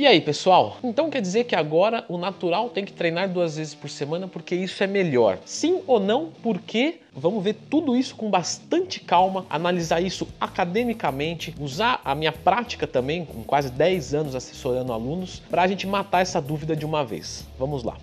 E aí, pessoal? Então quer dizer que agora o natural tem que treinar duas vezes por semana porque isso é melhor? Sim ou não? Por quê? Vamos ver tudo isso com bastante calma, analisar isso academicamente, usar a minha prática também, com quase 10 anos assessorando alunos, para a gente matar essa dúvida de uma vez. Vamos lá.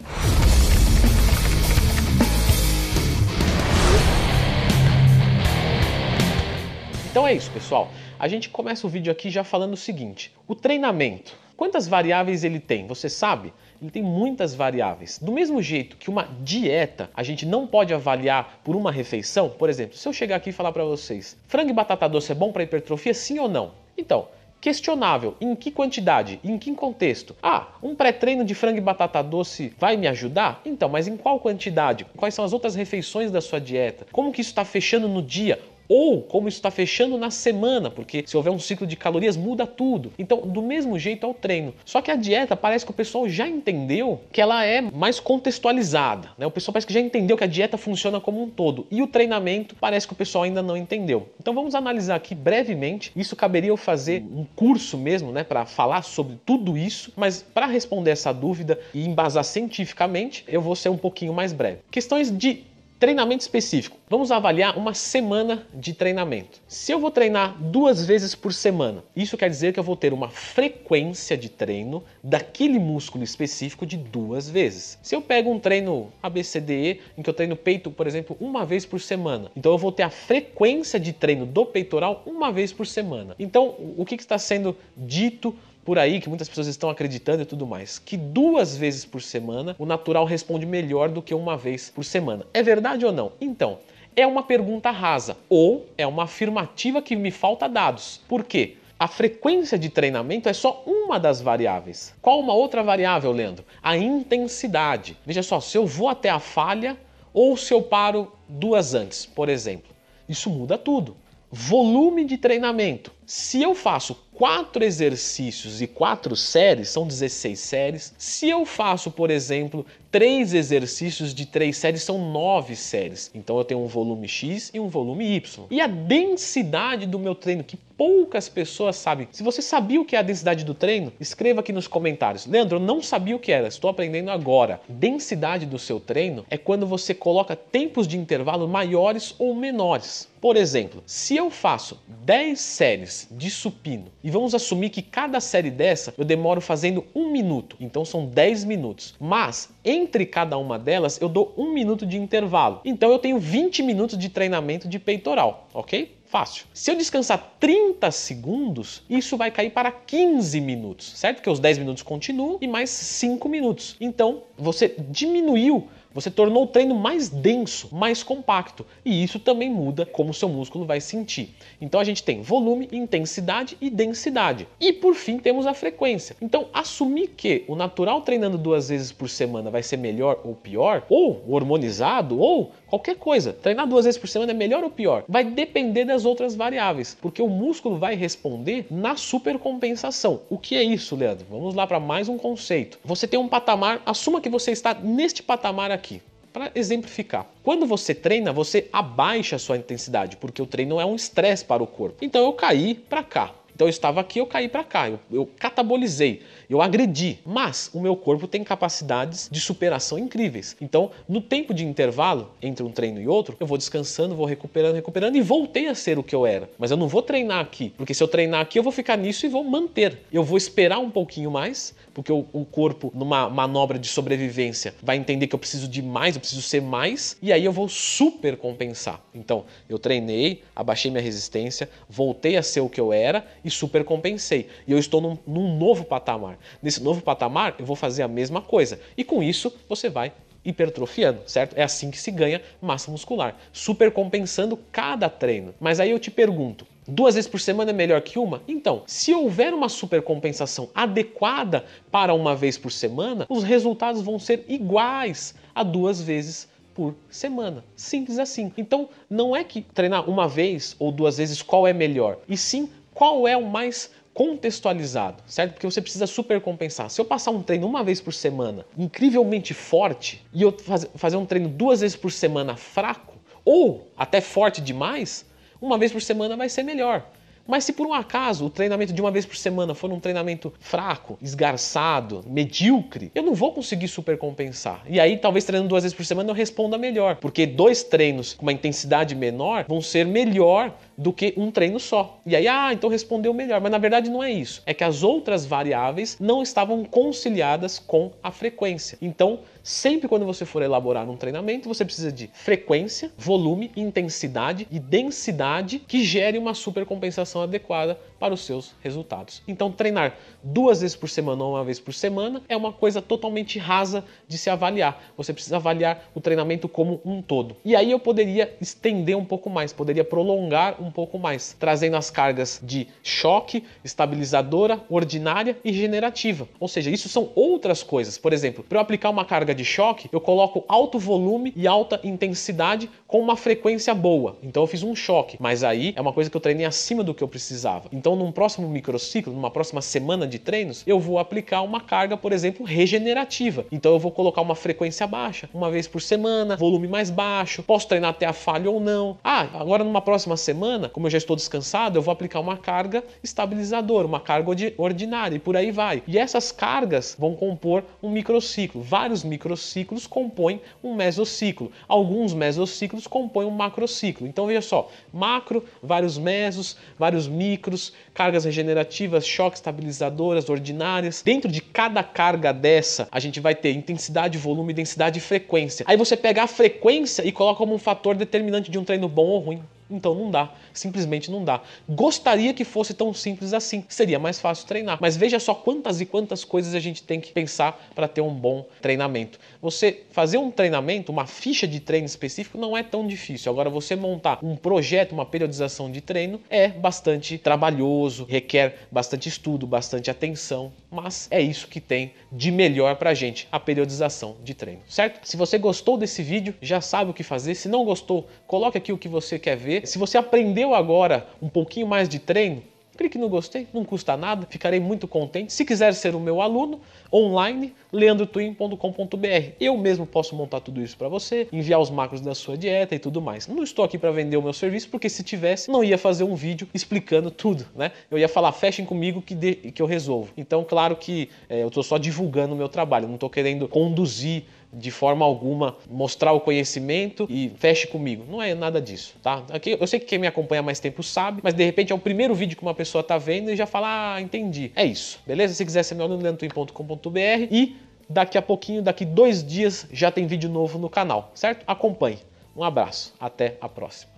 Então é isso, pessoal. A gente começa o vídeo aqui já falando o seguinte: o treinamento Quantas variáveis ele tem? Você sabe? Ele tem muitas variáveis. Do mesmo jeito que uma dieta a gente não pode avaliar por uma refeição, por exemplo, se eu chegar aqui e falar para vocês, frango e batata doce é bom para hipertrofia, sim ou não? Então, questionável. Em que quantidade? Em que contexto? Ah, um pré-treino de frango e batata doce vai me ajudar? Então, mas em qual quantidade? Quais são as outras refeições da sua dieta? Como que isso está fechando no dia? Ou como isso está fechando na semana, porque se houver um ciclo de calorias muda tudo. Então, do mesmo jeito é o treino. Só que a dieta parece que o pessoal já entendeu que ela é mais contextualizada, né? O pessoal parece que já entendeu que a dieta funciona como um todo e o treinamento parece que o pessoal ainda não entendeu. Então, vamos analisar aqui brevemente. Isso caberia eu fazer um curso mesmo, né, para falar sobre tudo isso, mas para responder essa dúvida e embasar cientificamente, eu vou ser um pouquinho mais breve. Questões de Treinamento específico. Vamos avaliar uma semana de treinamento. Se eu vou treinar duas vezes por semana, isso quer dizer que eu vou ter uma frequência de treino daquele músculo específico de duas vezes. Se eu pego um treino ABCDE, em que eu treino peito, por exemplo, uma vez por semana, então eu vou ter a frequência de treino do peitoral uma vez por semana. Então, o que está sendo dito por aí que muitas pessoas estão acreditando e tudo mais, que duas vezes por semana o natural responde melhor do que uma vez por semana. É verdade ou não? Então, é uma pergunta rasa ou é uma afirmativa que me falta dados. Por quê? A frequência de treinamento é só uma das variáveis. Qual uma outra variável, Leandro? A intensidade. Veja só, se eu vou até a falha ou se eu paro duas antes, por exemplo. Isso muda tudo. Volume de treinamento. Se eu faço quatro exercícios e quatro séries, são 16 séries. Se eu faço, por exemplo, três exercícios de três séries, são nove séries. Então eu tenho um volume X e um volume Y. E a densidade do meu treino, que poucas pessoas sabem. Se você sabia o que é a densidade do treino, escreva aqui nos comentários. Leandro, eu não sabia o que era, estou aprendendo agora. Densidade do seu treino é quando você coloca tempos de intervalo maiores ou menores. Por exemplo, se eu faço 10 séries de supino e vamos assumir que cada série dessa eu demoro fazendo um minuto, então são 10 minutos. Mas entre cada uma delas eu dou um minuto de intervalo. Então eu tenho 20 minutos de treinamento de peitoral, ok? Fácil. Se eu descansar 30 segundos, isso vai cair para 15 minutos, certo? Porque os 10 minutos continuam e mais 5 minutos. Então, você diminuiu você tornou o treino mais denso, mais compacto, e isso também muda como seu músculo vai sentir. Então a gente tem volume, intensidade e densidade. E por fim temos a frequência. Então assumir que o natural treinando duas vezes por semana vai ser melhor ou pior, ou hormonizado, ou qualquer coisa, treinar duas vezes por semana é melhor ou pior, vai depender das outras variáveis, porque o músculo vai responder na supercompensação. O que é isso, Leandro? Vamos lá para mais um conceito. Você tem um patamar, assuma que você está neste patamar aqui aqui. Para exemplificar, quando você treina, você abaixa a sua intensidade, porque o treino é um estresse para o corpo. Então eu caí para cá. Então eu estava aqui, eu caí para cá, eu, eu catabolizei, eu agredi, mas o meu corpo tem capacidades de superação incríveis. Então, no tempo de intervalo entre um treino e outro, eu vou descansando, vou recuperando, recuperando e voltei a ser o que eu era. Mas eu não vou treinar aqui, porque se eu treinar aqui, eu vou ficar nisso e vou manter. Eu vou esperar um pouquinho mais, porque o, o corpo, numa manobra de sobrevivência, vai entender que eu preciso de mais, eu preciso ser mais, e aí eu vou super compensar. Então, eu treinei, abaixei minha resistência, voltei a ser o que eu era e super compensei. E eu estou num, num novo patamar. Nesse novo patamar, eu vou fazer a mesma coisa. E com isso, você vai hipertrofiando, certo? É assim que se ganha massa muscular, super compensando cada treino. Mas aí eu te pergunto, duas vezes por semana é melhor que uma? Então, se houver uma supercompensação adequada para uma vez por semana, os resultados vão ser iguais a duas vezes por semana. Simples assim. Então, não é que treinar uma vez ou duas vezes qual é melhor, e sim qual é o mais contextualizado, certo? Porque você precisa super compensar. Se eu passar um treino uma vez por semana incrivelmente forte e eu fazer um treino duas vezes por semana fraco, ou até forte demais, uma vez por semana vai ser melhor. Mas se por um acaso o treinamento de uma vez por semana for um treinamento fraco, esgarçado, medíocre, eu não vou conseguir supercompensar. E aí, talvez treinando duas vezes por semana eu responda melhor, porque dois treinos com uma intensidade menor vão ser melhor do que um treino só. E aí, ah, então respondeu melhor. Mas na verdade não é isso. É que as outras variáveis não estavam conciliadas com a frequência. Então, sempre quando você for elaborar um treinamento, você precisa de frequência, volume, intensidade e densidade que gere uma supercompensação adequada para os seus resultados. Então, treinar duas vezes por semana ou uma vez por semana é uma coisa totalmente rasa de se avaliar. Você precisa avaliar o treinamento como um todo. E aí eu poderia estender um pouco mais, poderia prolongar um pouco mais, trazendo as cargas de choque, estabilizadora, ordinária e generativa. Ou seja, isso são outras coisas. Por exemplo, para eu aplicar uma carga de choque, eu coloco alto volume e alta intensidade com uma frequência boa. Então eu fiz um choque, mas aí é uma coisa que eu treinei acima do que eu precisava. Então, num próximo microciclo, numa próxima semana de treinos, eu vou aplicar uma carga, por exemplo, regenerativa. Então eu vou colocar uma frequência baixa, uma vez por semana, volume mais baixo, posso treinar até a falha ou não. Ah, agora numa próxima semana, como eu já estou descansado, eu vou aplicar uma carga estabilizadora, uma carga ordinária e por aí vai. E essas cargas vão compor um microciclo. Vários microciclos compõem um mesociclo. Alguns mesociclos compõem um macrociclo. Então veja só, macro, vários mesos, vários micros, cargas regenerativas, choques estabilizadoras ordinárias. Dentro de cada carga dessa, a gente vai ter intensidade, volume, densidade e frequência. Aí você pega a frequência e coloca como um fator determinante de um treino bom ou ruim. Então não dá, simplesmente não dá. Gostaria que fosse tão simples assim, seria mais fácil treinar. Mas veja só quantas e quantas coisas a gente tem que pensar para ter um bom treinamento. Você fazer um treinamento, uma ficha de treino específico não é tão difícil. Agora você montar um projeto, uma periodização de treino é bastante trabalhoso, requer bastante estudo, bastante atenção, mas é isso que tem de melhor para a gente, a periodização de treino, certo? Se você gostou desse vídeo, já sabe o que fazer. Se não gostou, coloque aqui o que você quer ver se você aprendeu agora um pouquinho mais de treino, clique no gostei, não custa nada, ficarei muito contente. Se quiser ser o meu aluno, online, leandrotwin.com.br. Eu mesmo posso montar tudo isso para você, enviar os macros da sua dieta e tudo mais. Não estou aqui para vender o meu serviço, porque se tivesse, não ia fazer um vídeo explicando tudo, né? Eu ia falar, fechem comigo que, de, que eu resolvo. Então, claro que é, eu estou só divulgando o meu trabalho, não estou querendo conduzir de forma alguma mostrar o conhecimento e feche comigo. Não é nada disso, tá? Aqui, eu sei que quem me acompanha mais tempo sabe, mas de repente é o primeiro vídeo que uma pessoa tá vendo e já fala, ah, entendi. É isso, beleza? Se quiser ser meu aluno, leandrotwin.com.br e daqui a pouquinho, daqui dois dias, já tem vídeo novo no canal, certo? Acompanhe. Um abraço, até a próxima.